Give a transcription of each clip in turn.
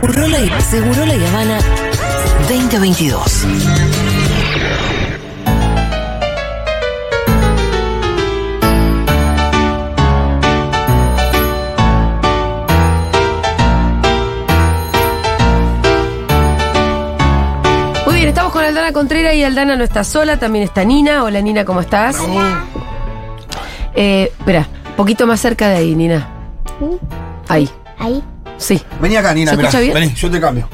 Seguro la, Seguro la Habana 2022. Muy bien, estamos con Aldana Contreras y Aldana no está sola, también está Nina. Hola Nina, ¿cómo estás? Eh, espera, poquito más cerca de ahí, Nina. Ahí, Ahí. Sí. Vení acá, Nina, ¿Se mirá. escucha bien? Vení, yo te cambio.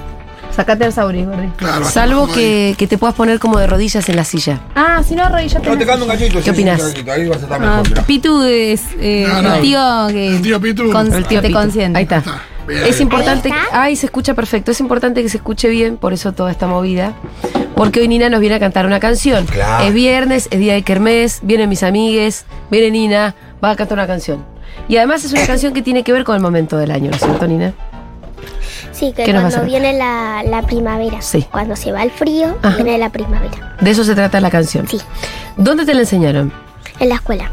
Sacate el sauris, Gordi. Claro, Salvo que, que te puedas poner como de rodillas en la silla. Ah, si no, arrodillate. No, te cambio un cachito. sí, un cachito, Ahí vas a estar Ah, mejor, mirá. Pitu es eh, No, no. el tío que El tío Pitu. con- El tío te Pitu. consiente. Ahí está. Está. Bien. Es importante. Ahí está. Ay, se escucha perfecto. Es importante que se escuche bien, por eso toda esta movida. Porque hoy Nina nos viene a cantar una canción. Claro. Es viernes, es día de Kermés, vienen mis amigues, viene Nina, va a cantar una canción. Y además es una canción que tiene que ver con el momento del año, ¿no es cierto, Nina? Sí, que ¿Qué nos vas a cuando viene la, la primavera. Sí. Cuando se va el frío, Ajá. viene la primavera. De eso se trata la canción. Sí. ¿Dónde te la enseñaron? En la escuela.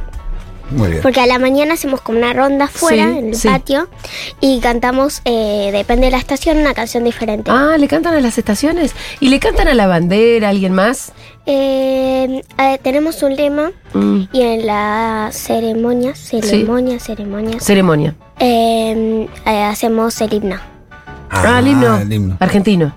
Muy bien. Porque a la mañana hacemos como una ronda afuera, Sí, en el sí. patio, y cantamos, eh, depende de la estación, una canción diferente. Ah, ¿le cantan a las estaciones? ¿Y le cantan a la bandera, a alguien más? Eh, eh, tenemos un lema Mm, y en la ceremonia, ceremonia, ceremonia, ceremonia. eh, eh, hacemos el himno. Ah, el himno. el himno. Argentino.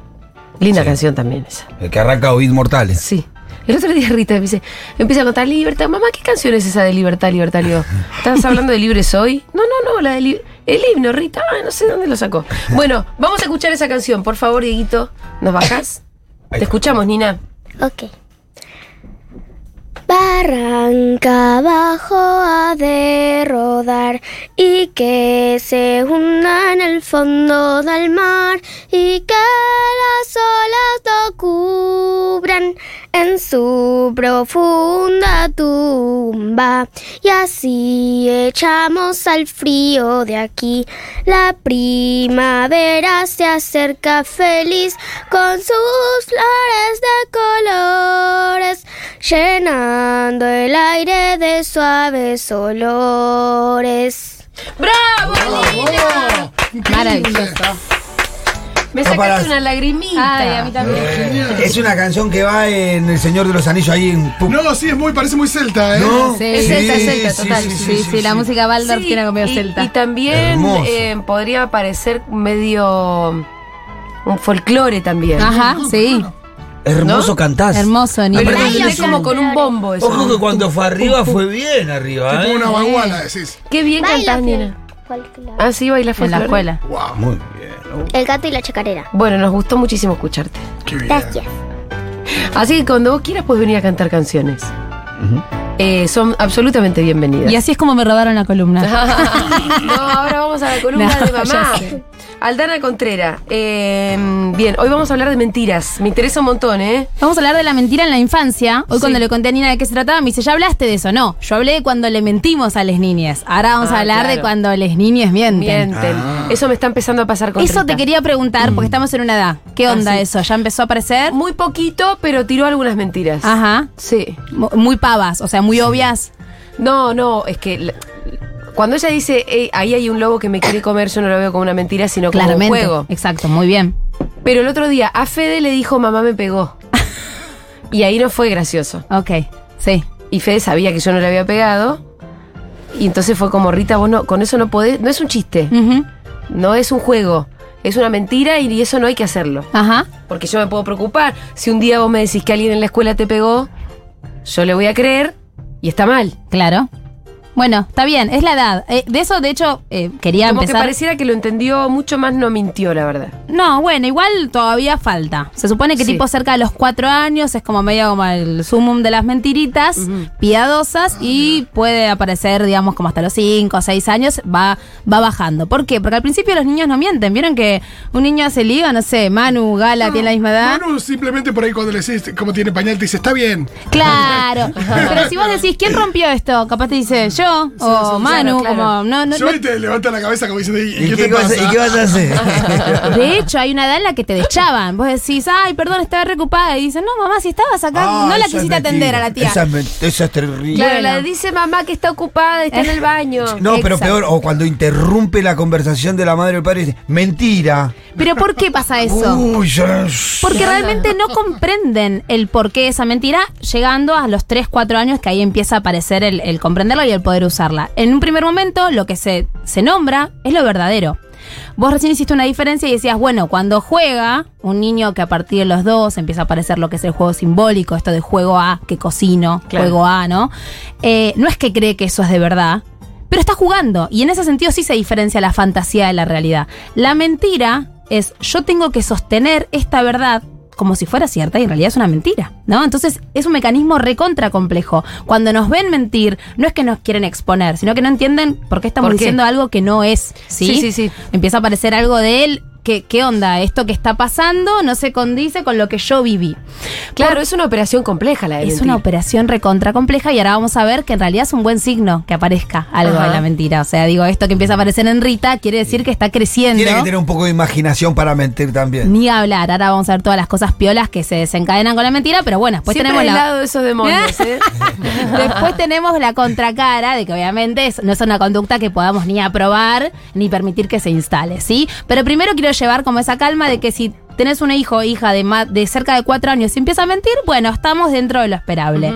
Linda Sí. canción también esa. El que arranca Oíd Mortales. Sí. El otro día Rita me dice, empieza a contar libertad. Mamá, ¿qué canción es esa de libertad, libertad? Digo, ¿estás hablando de Libre Soy? No, no, no, la de li- el himno, Rita. Ay, no sé dónde lo sacó. Bueno, vamos a escuchar esa canción. Por favor, Dieguito, ¿nos bajás? Ahí Te escuchamos, Nina. Ok. Barranca abajo ha de rodar y que se hunda en el fondo del mar y que las olas lo cubran en su profunda tumba y así echamos al frío de aquí. La primavera se acerca feliz con sus flores de colores, llenando el aire de suaves olores. ¡Bravo, Nina! Maravilloso. Me No sacaste una lagrimita. Ay, a mí también. Genial. Es una canción que va en El Señor de los Anillos ahí en. No, sí, es muy, parece muy celta, ¿eh? ¿No? Sí, Es celta, celta, total. Sí, sí, la música Baldor Sí, tiene algo medio y, celta. y también eh, podría parecer medio un folclore también. Ajá, sí. Hermoso ¿No? cantás. Hermoso, Pero Nina. Ay, tiene ay, como con un bombo eso. Ojo que cuando fue arriba fue bien arriba, ¿eh? una baguala, decís. Qué bien cantás, Nina. Folclore. Ah, sí, baila En folclore. la escuela. Wow. Muy bien. El gato y la chacarera. Bueno, nos gustó muchísimo escucharte. Qué bien. Gracias. Así que cuando vos quieras puedes venir a cantar canciones. Eh, son absolutamente bienvenidas. Y así es como me robaron la columna. no, ahora vamos a la columna No, de mamá. Aldana Contrera. eh, bien, hoy vamos a hablar de mentiras. Me interesa un montón, ¿eh? Vamos a hablar de la mentira en la infancia. Hoy Sí. cuando le conté a Nina de qué se trataba, me dice, ¿ya hablaste de eso? No, yo hablé de cuando le mentimos a las niñas. Ahora vamos Ah, a hablar claro. de cuando las niñas mienten. Mienten. Ah. Eso me está empezando a pasar con Eso Rita. te quería preguntar, porque estamos en una edad. ¿Qué onda Ah, sí. eso? ¿Ya empezó a aparecer? Muy poquito, pero tiró algunas mentiras. Ajá. Sí. Mu- Muy pavas, o sea, muy obvias. No, no, es que la- cuando ella dice, "Ey, ahí hay un lobo que me quiere comer, yo no lo veo como una mentira, sino como Claramente. un juego. Exacto, muy bien. Pero el otro día a Fede le dijo, mamá me pegó. y ahí no fue gracioso. Ok, sí. Y Fede sabía que yo no le había pegado. Y entonces fue como, Rita, vos no, con eso no podés, no es un chiste, Ujú. no es un juego, es una mentira y eso no hay que hacerlo. Ajá. Porque yo me puedo preocupar. Si un día vos me decís que alguien en la escuela te pegó, yo le voy a creer y está mal. Claro. Bueno, está bien, es la edad. Eh, de eso, de hecho, eh, quería Como que empezar. pareciera que lo entendió mucho más, no mintió, la verdad. No, bueno, igual todavía falta. Se supone que Sí. tipo cerca de los cuatro años es como medio como el sumum de las mentiritas Ujú. piadosas y puede aparecer, digamos, como hasta los cinco o seis años, va, va bajando. ¿Por qué? Porque al principio los niños no mienten. ¿Vieron que un niño hace liga? No sé, Manu, Gala, tiene la misma edad. Manu simplemente por ahí cuando le decís cómo tiene pañal te dice, está bien. Claro. Pero si vos decís, ¿quién rompió esto? Capaz te dice, yo. Yo, o Manu, claro, claro. como no, no, Yo no- y te levanta la cabeza como diciendo, ¿y, ¿Y qué, qué, te vas, pasa? ¿Y qué vas a hacer? De hecho, hay una edad en la que te deschaban. Vos decís, ay, perdón, estaba reocupada. Y dicen, no, mamá, si estabas acá, Ah, no la quisiste atender a la tía. Esa esa es terrible. Claro, la dice mamá que está ocupada, está en el baño. No, pero Exacto. peor, o cuando interrumpe la conversación de la madre o el padre y dice, mentira. Pero ¿por qué pasa eso? Uy, Porque realmente no comprenden el porqué de esa mentira, llegando a los 3, 4 años que ahí empieza a aparecer el, el comprenderla y el poder usarla. En un primer momento, lo que se, se nombra es lo verdadero. Vos recién hiciste una diferencia y decías, bueno, cuando juega, un niño que a partir de los dos empieza a aparecer lo que es el juego simbólico, esto de juego A, que cocino, Claro. juego A, ¿no? Eh, no es que cree que eso es de verdad, pero está jugando. Y en ese sentido sí se diferencia la fantasía de la realidad. La mentira es yo tengo que sostener esta verdad como si fuera cierta y en realidad es una mentira, ¿no? Entonces es un mecanismo recontra complejo. Cuando nos ven mentir, no es que nos quieren exponer, sino que no entienden por qué estamos ¿Por qué? diciendo algo que no es, ¿sí? Sí, sí, sí. Empieza a aparecer algo de él. ¿Qué, ¿Qué onda? Esto que está pasando no se condice con lo que yo viví. Claro, es una operación compleja la de Es mentir. una operación recontra compleja y ahora vamos a ver que en realidad es un buen signo que aparezca algo Ajá. de la mentira. O sea, digo, esto que empieza a aparecer en Rita quiere decir que está creciendo. Tiene que tener un poco de imaginación para mentir también. Ni hablar. Ahora vamos a ver todas las cosas piolas que se desencadenan con la mentira, pero bueno, después Siempre tenemos la. lado de esos demonios, ¿eh? Después tenemos la contracara de que obviamente no es una conducta que podamos ni aprobar ni permitir que se instale, ¿sí? Pero primero quiero llevar como esa calma de que si tenés un hijo o hija de, ma- de cerca de cuatro años y empieza a mentir, bueno, estamos dentro de lo esperable.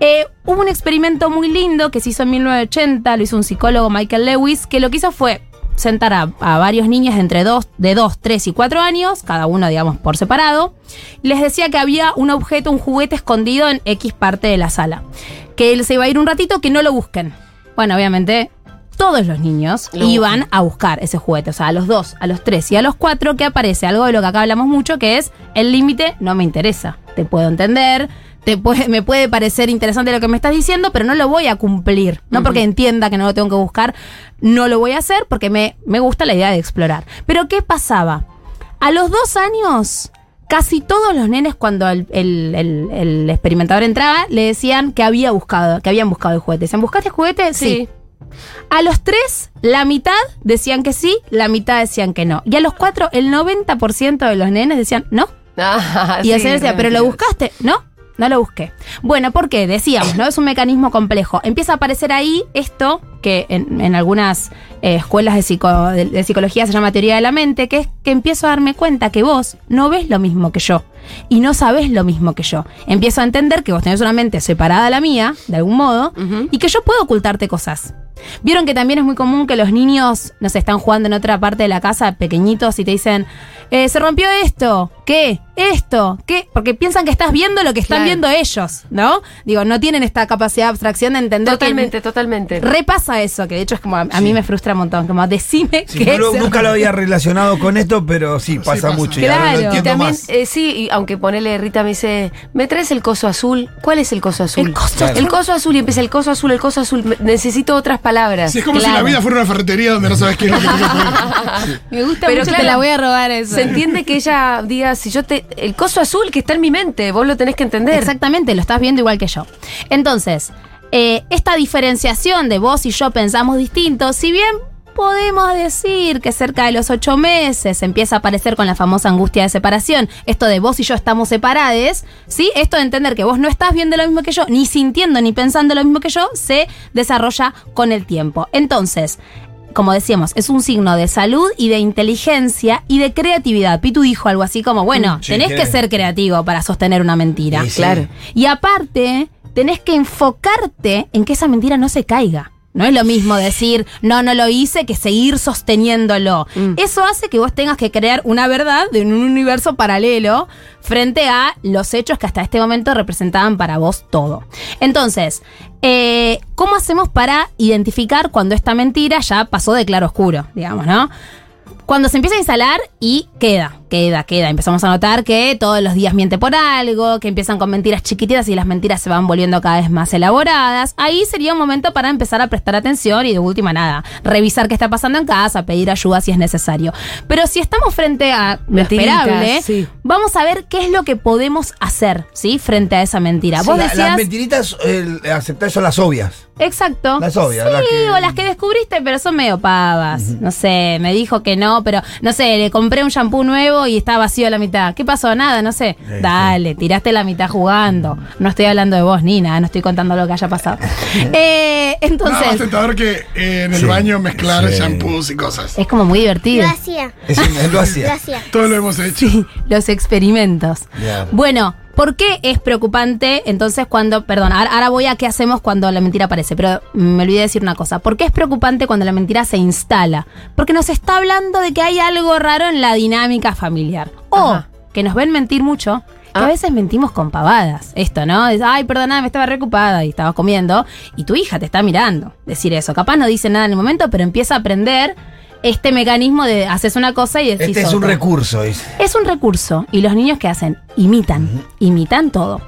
Eh, hubo un experimento muy lindo que se hizo en 1980, lo hizo un psicólogo Michael Lewis, que lo que hizo fue sentar a, a varios niños de entre 2, de 2, 3 y 4 años, cada uno, digamos, por separado, y les decía que había un objeto, un juguete escondido en X parte de la sala. Que él se iba a ir un ratito, que no lo busquen. Bueno, obviamente, todos los niños iban a buscar ese juguete. O sea, a los 2, a los 3 y a los 4, que aparece algo de lo que acá hablamos mucho, que es el límite no me interesa. Te puedo entender, te puede, me puede parecer interesante lo que me estás diciendo, pero no lo voy a cumplir. No porque entienda que no lo tengo que buscar, no lo voy a hacer porque me, me gusta la idea de explorar. Pero ¿qué pasaba? A los dos años, casi todos los nenes, cuando el, el- el- el experimentador entraba, le decían que había buscado, que habían buscado el juguete. ¿Decían, buscaste el juguete? Sí. A los tres, la mitad decían que sí, la mitad decían que no. Y a los cuatro, el 90% de los nenes decían no. Ah, Y el sí, decía, ¿pero lo buscaste? No, no lo busqué. Bueno, ¿por qué? Decíamos, ¿no? Es un mecanismo complejo. Empieza a aparecer ahí esto que en, en algunas eh, escuelas de, psico- de- de psicología se llama teoría de la mente, que es que empiezo a darme cuenta que vos no ves lo mismo que yo y no sabés lo mismo que yo. Empiezo a entender que vos tenés una mente separada de la mía, de algún modo, y que yo puedo ocultarte cosas. Vieron que también es muy común que los niños, no sé, están jugando en otra parte de la casa, pequeñitos, y te dicen, eh, se rompió esto, ¿qué? Esto, ¿qué? Porque piensan que estás viendo lo que están Claro. viendo ellos, ¿no? Digo, no tienen esta capacidad de abstracción de entender Totalmente, que totalmente. repasa eso, que de hecho es como, a, a mí me frustra un montón, como decime Sí, que no lo- nunca lo había relacionado con esto, pero sí, pasa, pasa. mucho. Y ahora Claro. lo Y Y entiendo también, más. eh, sí, y aunque ponele Rita me dice, ¿me traes el coso azul? ¿Cuál es el coso azul? El coso Claro. El coso azul y empieza el coso azul, el coso azul. Necesito otras palabras. Sí, es como si la vida fuera una ferretería donde no sabes qué es lo que. Me gusta Pero mucho, claro, te la voy a robar eso. Se entiende que ella diga, si yo te. El coso azul que está en mi mente, vos lo tenés que entender. Exactamente, lo estás viendo igual que yo. Entonces, eh, esta diferenciación de vos y yo pensamos distintos, si bien podemos decir que cerca de los ocho meses empieza a aparecer con la famosa angustia de separación, esto de vos y yo estamos separados, ¿sí? Esto de entender que vos no estás viendo lo mismo que yo, ni sintiendo ni pensando lo mismo que yo, se desarrolla con el tiempo. Entonces, como decíamos, es un signo de salud y de inteligencia y de creatividad. Pitu dijo algo así como, bueno, Sí, tenés que- ser creativo para sostener una mentira. Sí, sí. Claro. Y aparte, tenés que enfocarte en que esa mentira no se caiga. No es lo mismo decir, no, no lo hice, que seguir sosteniéndolo. Eso hace que vos tengas que crear una verdad de un universo paralelo frente a los hechos que hasta este momento representaban para vos todo. Entonces, eh, ¿cómo hacemos para identificar cuando esta mentira ya pasó de claro oscuro, digamos, ¿no? Cuando se empieza a instalar y queda. Queda, queda. Empezamos a notar que todos los días miente por algo, que empiezan con mentiras chiquititas y las mentiras se van volviendo cada vez más elaboradas. Ahí sería un momento para empezar a prestar atención y de última nada, revisar qué está pasando en casa, pedir ayuda si es necesario. Pero si estamos frente a lo esperable, sí. vamos a ver qué es lo que podemos hacer, ¿sí? Frente a esa mentira. Sí, Vos la- decías... las mentiritas, aceptar son las obvias. Exacto. Las obvias, Sí, las que- o las que descubriste, pero son medio pavas. No sé, me dijo que no, pero no sé, le compré un shampoo nuevo y está vacío a la mitad. ¿Qué pasó? Nada, no sé. Sí, Dale, tiraste la mitad jugando. No estoy hablando de vos, Nina, no estoy contando lo que haya pasado. eh, entonces, tentador que eh, en el Sí. baño mezclar Sí. shampoos y cosas. es como muy divertido. Lo hacía. Es él lo Lo hacía. Todo lo hemos hecho. Sí, los experimentos. Bueno, ¿por qué es preocupante entonces cuando, perdón, ahora, voy a qué hacemos cuando la mentira aparece, pero me olvidé decir una cosa. ¿Por qué es preocupante cuando la mentira se instala? Porque nos está hablando de que hay algo raro en la dinámica familiar. O Ajá. que nos ven mentir mucho. Que a Ah. veces mentimos con pavadas. Esto, ¿no? Es, ay, perdona, me estaba reocupada y estabas comiendo. Y tu hija te está mirando. Decir eso. Capaz no dice nada en el momento, pero empieza a aprender este mecanismo de haces una cosa y decís Este es un recurso, dice. Es un recurso y los niños que hacen imitan, imitan todo.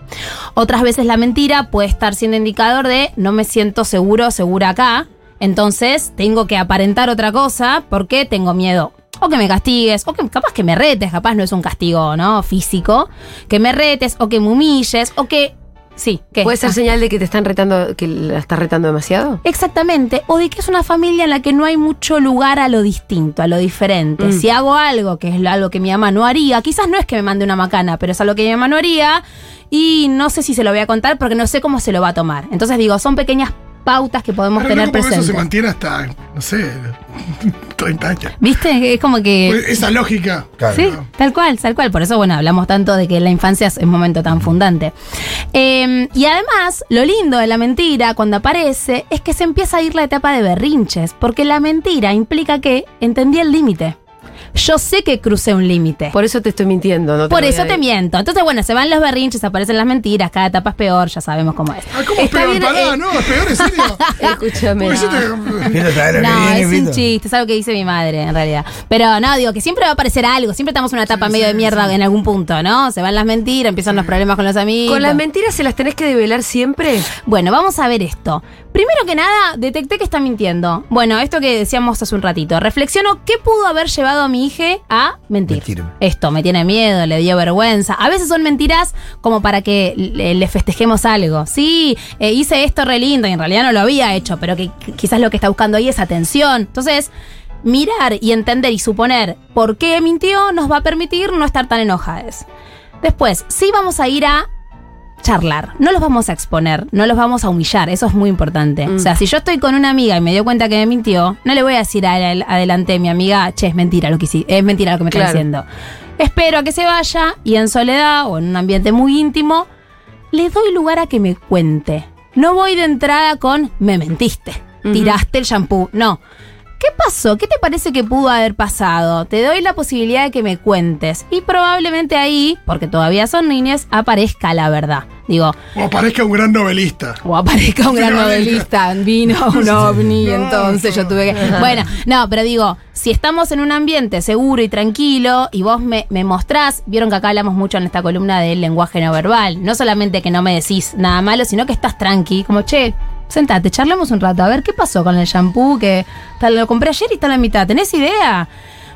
Otras veces la mentira puede estar siendo indicador de no me siento seguro, segura acá, entonces tengo que aparentar otra cosa porque tengo miedo. O que me castigues, o que capaz que me retes, capaz no es un castigo, ¿no? Físico. Que me retes, o que me humilles, o que. Sí. ¿Puede ser señal de que te están retando, que la estás retando demasiado? Exactamente, o de que es una familia en la que no hay mucho lugar a lo distinto, a lo diferente. Mm. Si hago algo que es algo que mi mamá no haría, quizás no es que me mande una macana, pero es algo que mi mamá no haría y no sé si se lo voy a contar porque no sé cómo se lo va a tomar. Entonces digo, son pequeñas pautas que podemos Pero tener porque eso se presentes. mantiene hasta, no sé, 30 años. ¿Viste? Es como que... Pues Esa lógica. Claro. Sí, tal cual, tal cual. Por eso, bueno, hablamos tanto de que la infancia es un momento tan fundante. Eh, y además, lo lindo de la mentira cuando aparece es que se empieza a ir la etapa de berrinches, porque la mentira implica que entendí el límite. Yo sé que crucé un límite. Por eso te estoy mintiendo, ¿no? Por eso a- te miento. Entonces, bueno, se van los berrinches, aparecen las mentiras, cada etapa es peor, ya sabemos cómo es. Ah, ¿Cómo es Está peor? bien, Pará, eh. no, es peor, en serio. Escúchame. Porque yo te- Mira, ¿sabes lo que No, es un chiste, es algo que dice mi madre, en realidad. Pero no, digo que siempre va a aparecer algo, siempre estamos en una etapa medio de mierda en algún punto, ¿no? Se van las mentiras, empiezan los problemas con los amigos. ¿Con las mentiras se las tenés que develar siempre? Bueno, vamos a ver esto. Primero que nada, detecté que está mintiendo. Bueno, esto que decíamos hace un ratito. Reflexiono qué pudo haber llevado a mi hija a mentir. Mentir. Esto, me tiene miedo, le dio vergüenza. A veces son mentiras como para que le, festejemos algo. Sí, eh, hice esto re lindo y en realidad no lo había hecho, pero que quizás lo que está buscando ahí es atención. Entonces, mirar y entender y suponer por qué mintió nos va a permitir no estar tan enojados. Después, sí vamos a ir a charlar. No los vamos a exponer, no los vamos a humillar, eso es muy importante. O sea, si yo estoy con una amiga y me dio cuenta que me mintió, no le voy a decir a- a- adelante a mi amiga, che, es mentira lo que hici- es mentira lo que me está Claro. diciendo. Espero a que se vaya y en soledad o en un ambiente muy íntimo, le doy lugar a que me cuente. No voy de entrada con me mentiste, tiraste el shampoo. No. ¿Qué pasó? ¿Qué te parece que pudo haber pasado? Te doy la posibilidad de que me cuentes. Y probablemente ahí, porque todavía son niñas, aparezca la verdad. Digo, O parezca un gran novelista. o aparezca un gran novelista, vino un ovni, No, entonces yo tuve que... Bueno, no, pero digo, si estamos en un ambiente seguro y tranquilo y vos me, me mostrás, vieron que acá hablamos mucho en esta columna del lenguaje no verbal, no solamente que no me decís nada malo, sino que estás tranqui, como, che, sentate, charlemos un rato, a ver qué pasó con el shampoo que tal, lo compré ayer y está a la mitad, ¿tenés idea?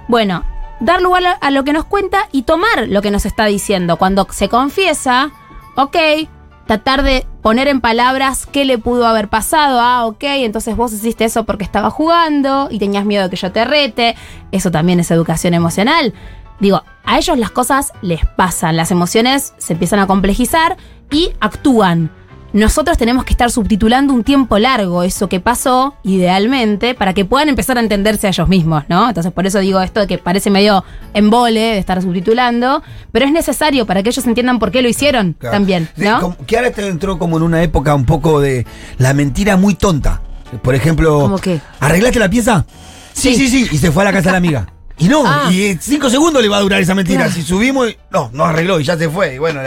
Bueno, dar lugar a lo que nos cuenta y tomar lo que nos está diciendo. Cuando se confiesa, ok, tratar de poner en palabras qué le pudo haber pasado. Ah, ok, entonces vos hiciste eso porque estaba jugando y tenías miedo de que yo te rete. Eso también es educación emocional. Digo, a ellos las cosas les pasan, las emociones se empiezan a complejizar y actúan. Nosotros tenemos que estar subtitulando un tiempo largo eso que pasó, idealmente, para que puedan empezar a entenderse a ellos mismos, ¿no? Entonces, por eso digo esto de que parece medio embole de estar subtitulando, pero es necesario para que ellos entiendan por qué lo hicieron Claro. también, Sí, ¿no? como- que ahora este entró como en una época un poco de la mentira muy tonta. Por ejemplo, ¿Cómo qué? ¿arreglaste la pieza? Sí, sí, sí, y se fue a la casa de la amiga. Y no, Ah. y cinco segundos le va a durar esa mentira. Si subimos, y- no, no arregló y ya se fue. Y bueno,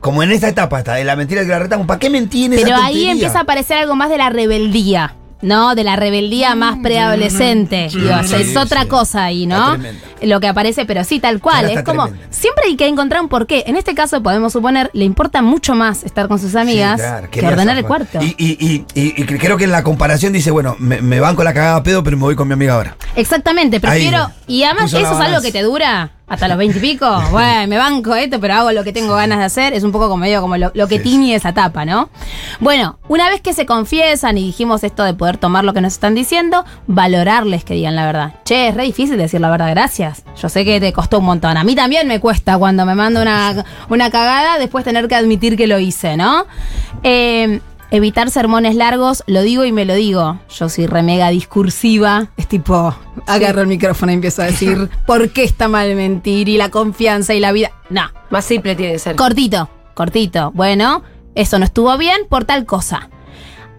como en esa etapa está, de la mentira que la retamos, ¿para qué mentir en Pero esa ahí empieza a aparecer algo más de la rebeldía. ¿No? De la rebeldía más preadolescente. Mm. Sí, es otra cosa ahí, ¿no? Lo que aparece, pero sí, tal cual. Ahora Es como, tremenda. siempre hay que encontrar un porqué. En este caso, podemos suponer, le importa mucho más estar con sus amigas claro, que ordenar el cuarto. Y, y, y, y- y creo que en la comparación dice, bueno, me, me van con la cagada pedo, pero me voy con mi amiga ahora. Exactamente, prefiero. Ahí. y además, eso es algo que te dura hasta los veintipico. bueno, me banco esto, pero hago lo que tengo ganas de hacer. Es un poco como medio como lo, lo que Sí, tiñe esa etapa, ¿no? Bueno, una vez que se confiesan y dijimos esto de poder tomar lo que nos están diciendo, valorarles que digan la verdad. Che, es re difícil decir la verdad, gracias. Yo sé que te costó un montón. A mí también me cuesta cuando me mando una, una cagada, después tener que admitir que lo hice, ¿no? Eh, Evitar sermones largos, lo digo y me lo digo. Yo soy re mega discursiva. Es tipo, agarro el micrófono y empiezo a decir por qué está mal mentir y la confianza y la vida. No, Más simple tiene que ser. cortito, cortito. Bueno, eso no estuvo bien por tal cosa.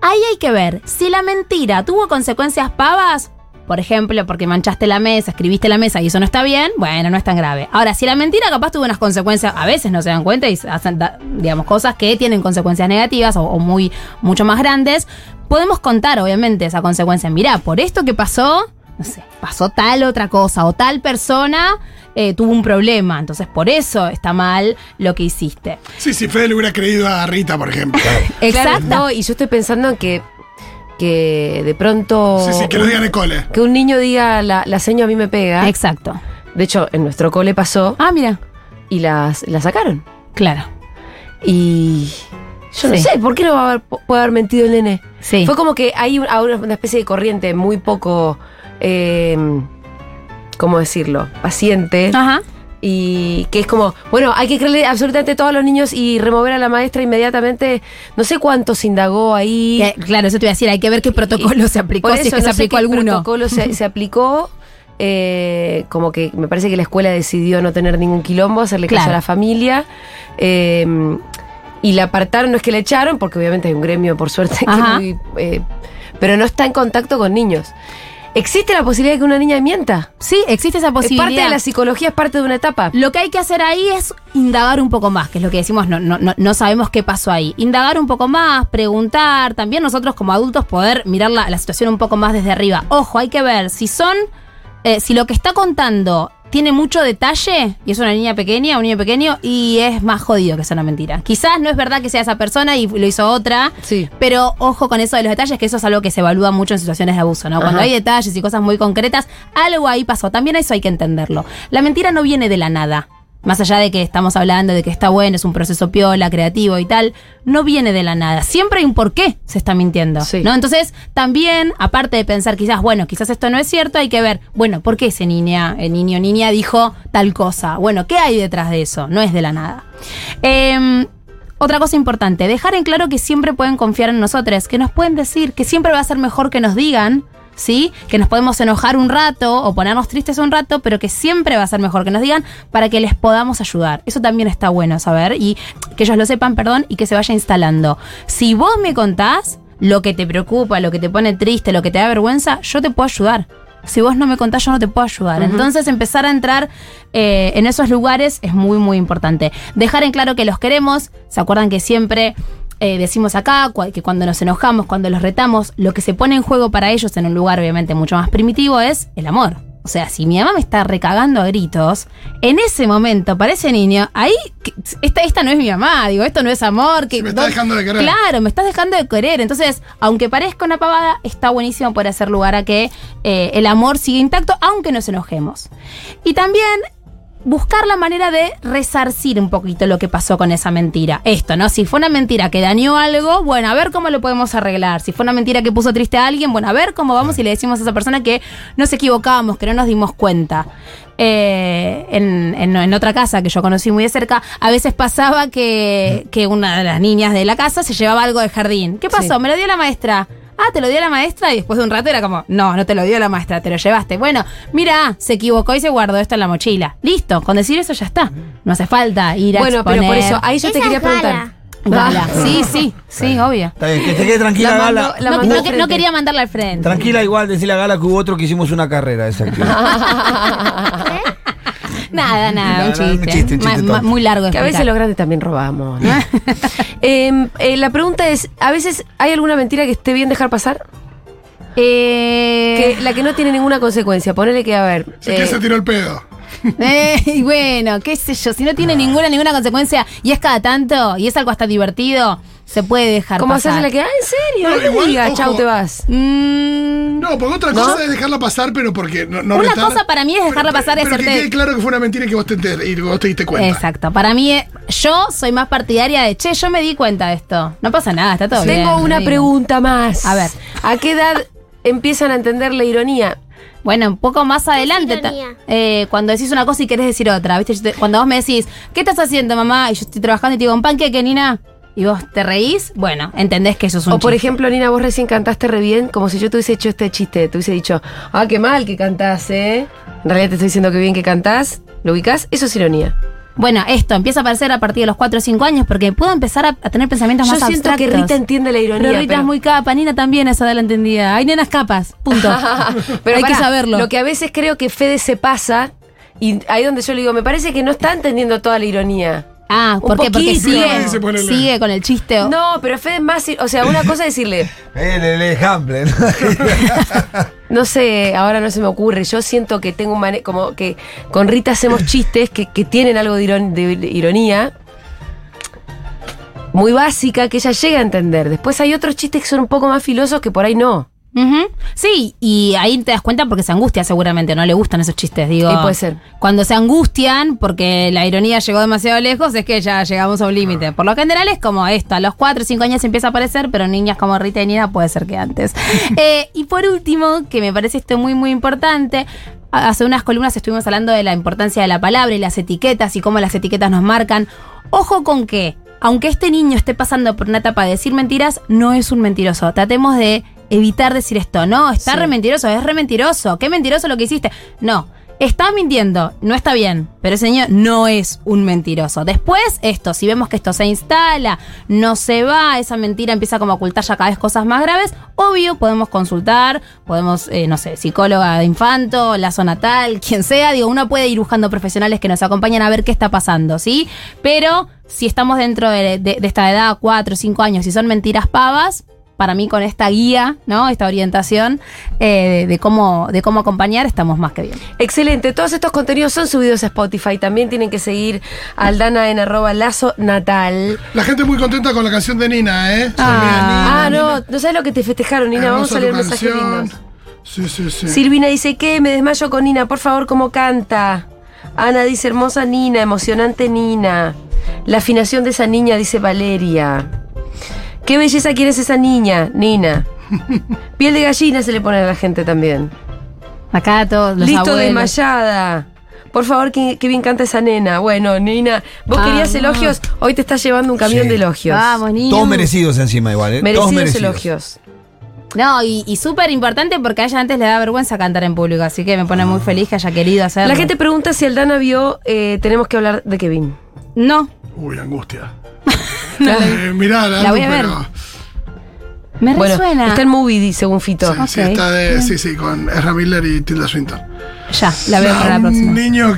Ahí hay que ver si la mentira tuvo consecuencias pavas. Por ejemplo, porque manchaste la mesa, escribiste la mesa y eso no está bien, bueno, no es tan grave. Ahora, si la mentira capaz tuvo unas consecuencias, a veces no se dan cuenta y hacen, digamos, cosas que tienen consecuencias negativas o, o muy, mucho más grandes, podemos contar, obviamente, esa consecuencia. Mirá, por esto que pasó, no sé, pasó tal otra cosa o tal persona eh, tuvo un problema. Entonces, por eso está mal lo que hiciste. Sí, si Fede le hubiera creído a Rita, por ejemplo. Exacto. No, y yo estoy pensando en que, que de pronto. Sí, sí, que lo diga en el cole. que un niño diga la, la seño a mí me pega. Exacto. De hecho, en nuestro cole pasó Ah, mira. y las, la sacaron. Claro. Y yo no Sí. sé, ¿por qué no va a haber- puede haber mentido el nene? Sí. Fue como que hay un- ahora una especie de corriente muy poco, eh, ¿cómo decirlo? Paciente. Ajá. Y que es como, bueno, hay que creerle absolutamente a todos los niños y remover a la maestra inmediatamente. No sé cuánto se indagó ahí. Que, claro, eso te iba a decir, hay que ver qué protocolo se aplicó, Por si es eso, que se no aplicó qué alguno. protocolo se, se aplicó. eh, como que me parece que la escuela decidió no tener ningún quilombo, hacerle caso a la familia. eh, y la apartaron, no es que la echaron, porque obviamente hay un gremio, por suerte, que muy, eh, pero no está en contacto con niños. ¿Existe la posibilidad de que una niña mienta? Sí, existe esa Es posibilidad. parte de la psicología, es parte de una etapa. Lo que hay que hacer ahí es indagar un poco más, que es lo que decimos, no, no, no, no sabemos qué pasó ahí. Indagar un poco más, preguntar, también nosotros como adultos poder mirar la, la situación un poco más desde arriba. Ojo, hay que ver si son, eh, si lo que está contando tiene mucho detalle y es una niña pequeña, un niño pequeño, y es más jodido que sea una mentira. Quizás no es verdad que sea esa persona y lo hizo otra, Sí. pero ojo con eso de los detalles, que eso es algo que se evalúa mucho en situaciones de abuso, ¿no? Cuando hay detalles y cosas muy concretas, algo ahí pasó. También eso hay que entenderlo. La mentira no viene de la nada. Más allá de que estamos hablando de que está bueno, es un proceso piola, creativo y tal, no viene de la nada. Siempre hay un por qué se está mintiendo. Sí. ¿no? Entonces, también, aparte de pensar quizás, bueno, quizás esto no es cierto, hay que ver, bueno, ¿por qué ese niña, el niño o niña dijo tal cosa? Bueno, ¿qué hay detrás de eso? No es de la nada. Em, otra cosa importante, dejar en claro que siempre pueden confiar en nosotros, que nos pueden decir que siempre va a ser mejor que nos digan, ¿sí? Que nos podemos enojar un rato o ponernos tristes un rato, pero que siempre va a ser mejor que nos digan para que les podamos ayudar. Eso también está bueno saber y que ellos lo sepan, perdón, y que se vaya instalando. Si vos me contás lo que te preocupa, lo que te pone triste, lo que te da vergüenza, yo te puedo ayudar. Si vos no me contás, yo no te puedo ayudar. Entonces, empezar a entrar eh, en esos lugares es muy, muy importante. Dejar en claro que los queremos. ¿Se acuerdan que siempre eh, decimos acá que cuando nos enojamos, cuando los retamos, lo que se pone en juego para ellos en un lugar obviamente mucho más primitivo es el amor? O sea, si mi mamá me está recagando a gritos, en ese momento, para ese niño, ahí, esta, esta no es mi mamá, digo, esto no es amor. Que, me está ¿dó- dejando de querer. Claro, me estás dejando de querer. Entonces, aunque parezca una pavada, está buenísimo poder hacer lugar a que eh, el amor siga intacto, aunque nos enojemos. Y también buscar la manera de resarcir un poquito lo que pasó con esa mentira. Esto, ¿no? Si fue una mentira que dañó algo, bueno, a ver cómo lo podemos arreglar. Si fue una mentira que puso triste a alguien, bueno, a ver cómo vamos y le decimos a esa persona que nos equivocábamos, que no nos dimos cuenta. Eh, en, en- en otra casa que yo conocí muy de cerca, a veces pasaba que, que una de las niñas de la casa se llevaba algo del jardín. ¿Qué pasó? Sí. Me lo dio la maestra. Ah, te lo dio la maestra y después de un rato era como, no, no te lo dio la maestra, te lo llevaste. Bueno, mira, se equivocó y se guardó esto en la mochila. Listo, con decir eso ya está. No hace falta ir a Bueno, pero por exponer. eso, ahí yo te quería es Gala. preguntar. Gala. Ah. Sí, sí, sí, obvio. Está bien, que te quede tranquila, La Gala. la No, mandó no al que- no frente. quería mandarla al frente. Tranquila, igual, decirle a Gala que hubo otro que hicimos una carrera de esa actividad. Nada, nada, un Nada, un chiste. chiste, un Ma- chiste ma- tonto. muy largo Que a veces los grandes también robamos. ¿no? Em, eh, la pregunta es, ¿a veces hay alguna mentira que esté bien dejar pasar? Eh, Que, la que no tiene ninguna consecuencia. Ponele que, a ver. Si eh, que se tiró el pedo. eh, y bueno, qué sé yo, si no tiene ninguna, ninguna consecuencia y es cada tanto y es algo hasta divertido, se puede dejar ¿Cómo pasar. hacerse la que, ah, en serio? No, No, igual, digas, ojo. chau, te vas. Mm, No, porque otra ¿No? cosa es dejarla pasar, pero porque no, no Una retar. cosa para mí es dejarla pasar y pero que hacerte- quede claro que fue una mentira y que vos te, enter- y que vos te diste cuenta. Exacto, para mí, eh, yo soy más partidaria de, che, yo me di cuenta de esto. No pasa nada, está todo bien. Tengo una digo. pregunta más. A ver. ¿A qué edad empiezan a entender la ironía? Bueno, un poco más adelante, eh, cuando decís una cosa y querés decir otra, ¿viste? Te- cuando vos me decís, ¿qué estás haciendo, mamá? Y yo estoy trabajando y te digo, ¿un panqueque, Nina? Y vos te reís, bueno, entendés que eso es un O por chiste. ejemplo, Nina, vos recién cantaste re bien, como si yo te hubiese hecho este chiste. Te hubiese dicho, ah, qué mal que cantás, ¿eh? En realidad te estoy diciendo que bien que cantás. ¿Lo ubicás? Eso es ironía. Bueno, esto empieza a aparecer a partir de los 4 o 5 años porque puedo empezar a, a tener pensamientos Yo más siento que. Rita entiende la ironía. Pero Rita pero- es muy capa, Nina también esa edad la entendía. Hay nenas capas, punto. Pero Hay que saberlo. Lo que a veces creo que Fede se pasa, y ahí donde yo le digo, me parece que no está entendiendo toda la ironía. Ah, Un ¿por qué? Porque poquito. sigue, sigue con el chiste. o- No, pero Fede es más. O sea, una cosa es decirle, El, el ejemplo. ¿no? no sé, ahora no se me ocurre. Yo siento que tengo un mane como que con Rita hacemos chistes que, que tienen algo de, iron- de ironía. Muy básica que ella llega a entender. Después hay otros chistes que son un poco más filosos que por ahí no. Sí, y ahí te das cuenta porque se angustia seguramente, no le gustan esos chistes, digo. Puede ser. Cuando se angustian porque la ironía llegó demasiado lejos, es que ya llegamos a un límite. Por lo general es como esto, a los 4 o 5 años empieza a aparecer, pero niñas como Rita y Nina puede ser que antes. Eh, y por último, que me parece esto muy, muy importante, hace unas columnas estuvimos hablando de la importancia de la palabra y las etiquetas y cómo las etiquetas nos marcan. Ojo con que, aunque este niño esté pasando por una etapa de decir mentiras, no es un mentiroso. Tratemos de evitar decir esto. No, está Sí. re mentiroso, es re mentiroso. Qué mentiroso lo que hiciste. No. Está mintiendo, no está bien, pero ese niño no es un mentiroso. Después, esto, si vemos que esto se instala, no se va, esa mentira empieza como a ocultar ya cada vez cosas más graves, obvio, podemos consultar, podemos, eh, no sé, psicóloga de infanto, lazo natal, quien sea, digo, uno puede ir buscando profesionales que nos acompañen a ver qué está pasando, ¿sí? Pero si estamos dentro de, de- de esta edad, cuatro o cinco años, y son mentiras pavas, para mí con esta guía, ¿no? Esta orientación eh, de, de cómo, de cómo acompañar, estamos más que bien. Excelente, todos estos contenidos son subidos a Spotify. También tienen que seguir a Aldana en arroba lazo natal. La gente muy contenta con la canción de Nina, ¿eh? Ah, Ah, no, no sabes lo que te festejaron, Nina. Vamos a leer mensajes lindos. Sí, sí, sí. Silvina dice que me desmayo con Nina, por favor, cómo canta. Ana dice hermosa Nina, emocionante Nina. La afinación de esa niña, dice Valeria. Qué belleza quién es esa niña, Nina. Piel de gallina se le pone a la gente también. Acá todos los Listo abuelos. desmayada. Por favor, qué, qué bien canta esa nena. Bueno, Nina, vos Ah, querías no. elogios, hoy te estás llevando un camión Sí. de elogios. Vamos, niños. Todos merecidos encima igual, ¿eh? Todos Merecidos merecidos. elogios. No, y, y súper importante porque a ella antes le da vergüenza cantar en público, así que me pone muy feliz que haya querido hacerlo. La gente pregunta si Aldana vio eh, Tenemos que hablar de Kevin. No, Uy, angustia. Eh, mirá, La voy a ver. pero- me Bueno, resuena. está el movie, según Fito. Sí, sí, Ok. está de, sí, sí, con Ezra Miller y Tilda Swinton. Ya, la veo No, para la Un próxima. niño,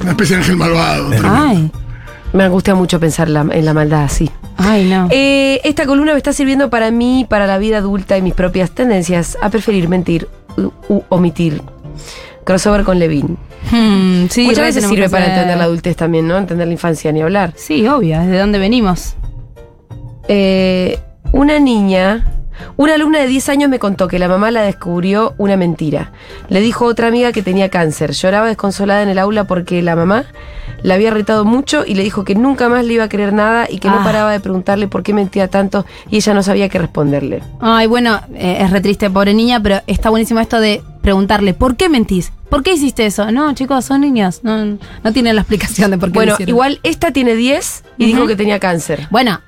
una especie de ángel malvado. Ay, Me angustia mucho pensar la- en la maldad así. ay, no. Eh, esta columna me está sirviendo para mí, para la vida adulta y mis propias tendencias a preferir mentir u, u omitir. Crossover con Levin. Hmm, sí, Muchas veces sirve que para hacer- entender la adultez también, ¿no? Entender la infancia ni hablar. Sí, obvio, ¿desde dónde venimos? Eh, una niña, una alumna de 10 años me contó que la mamá la descubrió una mentira. Le dijo a otra amiga que tenía cáncer. Lloraba desconsolada en el aula porque la mamá la había retado mucho y le dijo que nunca más le iba a creer nada y que no Ah. paraba de preguntarle por qué mentía tanto y ella no sabía qué responderle. Ay, bueno, eh, es re triste, pobre niña, pero está buenísimo esto de preguntarle, ¿por qué mentís? ¿Por qué hiciste eso? No, chicos, son niños, no, no tienen la explicación de por qué Bueno, igual esta tiene 10 y dijo que tenía cáncer. Bueno,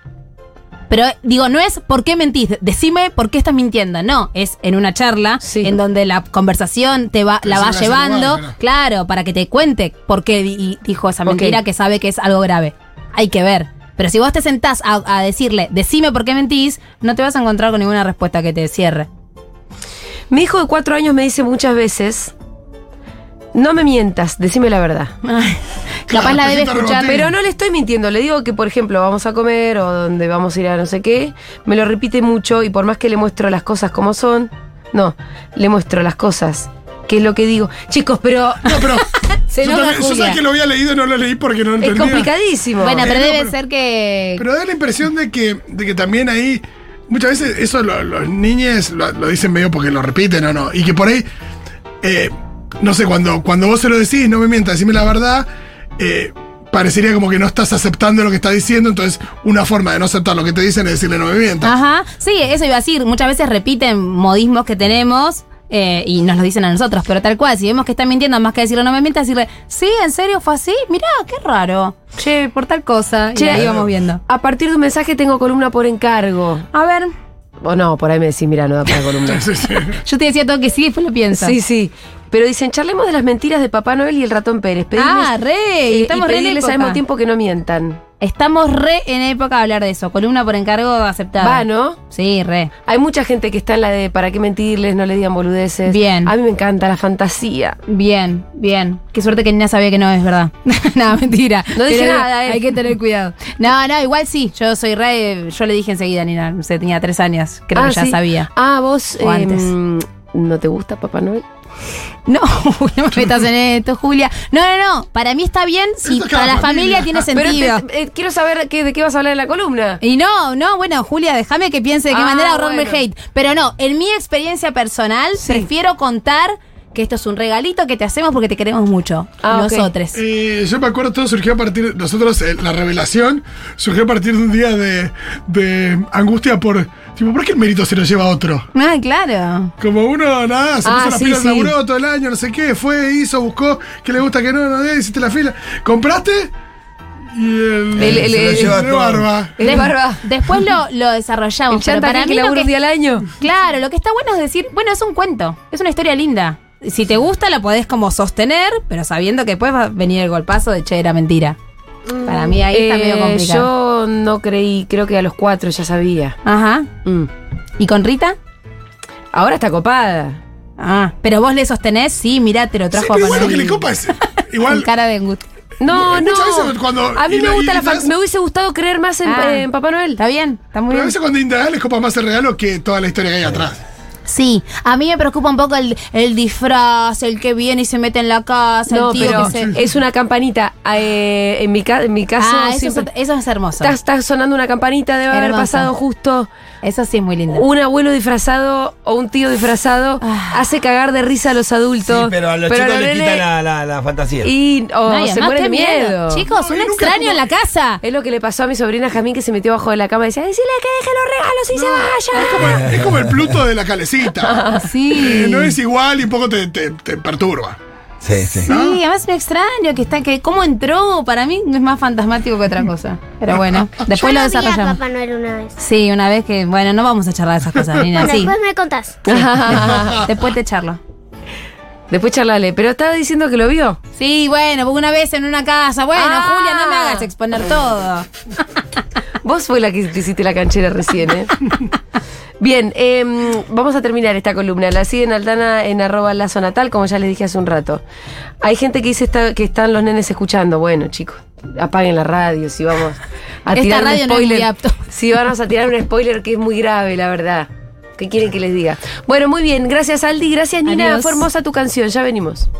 pero digo, no es por qué mentís, decime por qué estás mintiendo. No, es en una charla Sí. en donde la conversación te va, la va llevando, claro, para que te cuente por qué di- dijo esa mentira que sabe que es algo grave. Hay que ver. Pero si vos te sentás a, a decirle, decime por qué mentís, no te vas a encontrar con ninguna respuesta que te cierre. Mi hijo de 4 años me dice muchas veces, no me mientas, decime la verdad. Ay, Capaz la debe escuchar. Pero no le estoy mintiendo, le digo que, por ejemplo, vamos a comer o donde vamos a ir a no sé qué, me lo repite mucho y por más que le muestro las cosas como son, no, le muestro las cosas, que es lo que digo. Chicos, pero No, pero. Se yo, también- que lo había leído y no lo leí porque no lo es entendía. complicadísimo. Bueno, pero Eh, no, debe pero- ser que. Pero da la impresión de que, de que también ahí. Muchas veces eso lo- los niños lo, lo dicen medio porque lo repiten o no. Y que por ahí. eh, no sé, cuando, cuando vos se lo decís, no me mientas, decime la verdad. Eh, parecería como que no estás aceptando lo que está diciendo. Entonces, una forma de no aceptar lo que te dicen es decirle no me mientas. Ajá. Sí, eso iba a decir. Muchas veces repiten modismos que tenemos. eh, y nos lo dicen a nosotros, pero tal cual, si vemos que están mintiendo, más que decirle no me mientas, decirle, sí, en serio fue así, mirá, qué raro. Che, por tal cosa. Che, y ahí vamos viendo. A partir de un mensaje tengo columna por encargo. A ver, O no, por ahí me decís, mira, no da para columna. Sí, sí. yo te decía todo que sí, después lo pienso. Sí, sí. Pero dicen, charlemos de las mentiras de Papá Noel y el ratón Pérez. Ah, re, eh, estamos y pedirles al mismo tiempo que no mientan. Estamos re en época de hablar de eso. Columna por encargo aceptada. Va, ¿no? Sí, re. Hay mucha gente que está en la de para qué mentirles, no le digan boludeces. Bien. A mí me encanta la fantasía. Bien, bien. Qué suerte que Nina sabía que no es verdad. no, mentira. No dije Pero nada, eh. Hay que tener cuidado. No, no, igual sí. Yo soy re. Yo le dije enseguida a Nina. No sé, tenía tres años. Creo Ah, que ya sí. sabía. Ah, vos. O antes. em, ¿No te gusta Papá Noel? No, no me metas en esto, Julia. No, no, no. Para mí está bien si para la familia, familia. tiene Pero sentido. te- eh, quiero saber qué- de qué vas a hablar en la columna. Y no, no, bueno, Julia, déjame que piense de qué Ah, manera ahorrarme bueno. hate. Pero no, en mi experiencia personal, prefiero contar que esto es un regalito que te hacemos porque te queremos mucho. Ah. Nosotros. Eh, yo me acuerdo, todo surgió a partir. Nosotros, eh, la revelación surgió a partir de un día de, de angustia por. Tipo, ¿por qué el mérito se lo lleva a otro? Ah, claro. Como uno, nada, se Ah, puso la sí, fila, sí. laburó todo el año, no sé qué, fue, hizo, buscó, que le gusta que no, no, hiciste la fila. ¿Compraste? Y el. El- el- se lo el- lleva el- de barba. Des- barba. Después lo, lo El desarrollamos. pero chanta para que mí lo labura que- un día al año. Claro, lo que está bueno es decir, bueno, es un cuento, es una historia linda. Si te gusta, la podés como sostener, pero sabiendo que después va a venir el golpazo de che, era mentira. Para mí ahí está medio Eh, complicado. Yo no creí, creo que a los cuatro ya sabía. Ajá. Mm. ¿Y con Rita? Ahora está copada. Ah, pero vos le sostenés, sí, mirá, te lo Sí, trajo pero a igual lo que le copa es. Con Igual. cara de angustia. No, no. Muchas veces cuando- a mí me gusta la fan- las- Me hubiese gustado creer más en, Ah. en Papá Noel. Está bien, está muy Pero a bien. veces cuando indagas les copa más el regalo que toda la historia que hay atrás. Sí, a mí me preocupa un poco el, el disfraz, el que viene y se mete en la casa, No, el tío pero que se... es una campanita. Eh, en, mi ca- en mi caso, ah, eso, siempre es, eso es hermoso. está, está sonando una campanita. Debe haber pasado justo Eso sí es muy lindo. un abuelo disfrazado o un tío disfrazado. Ah. Hace cagar de risa a los adultos. Sí, pero a los pero chicos les nene- quita la, la, la fantasía. Y o No, y se mueren de miedo. Chicos, No, un extraño como- en la casa. Es lo que le pasó a mi sobrina Jamín que se metió abajo de la cama y decía, decirle que deje los regalos y se vaya. Es como, es como el Pluto de la calecita. Sí. Eh, no es igual y un poco te, te- te perturba. Sí, sí. Sí, además es un extraño que está, que cómo entró, para mí es más fantasmático que otra cosa. Pero bueno, después Yo lo lo vi a desarrollamos. Papá Noel una vez. Sí, una vez que, bueno, no vamos a charlar de esas cosas, Nina, Bueno, sí. después me contás. Después te charlo. Después charlale, pero estaba diciendo que lo vio. Sí, bueno, porque una vez en una casa, bueno, Ah. Julia, no me hagas exponer todo. Vos fue la que te hiciste la canchera recién, ¿eh? Bien, em, vamos a terminar esta columna. La siguen Aldana en arroba lazo natal, como ya les dije hace un rato. Hay gente que dice está- que están los nenes escuchando. Bueno, chicos, apaguen la radio si vamos a Esta tirar radio un spoiler. apto. Si vamos a tirar un spoiler que es muy grave, la verdad. ¿Qué quieren que les diga? Bueno, muy bien. Gracias, Aldi. Gracias, Nina. Adiós. Fue hermosa tu canción. Ya venimos.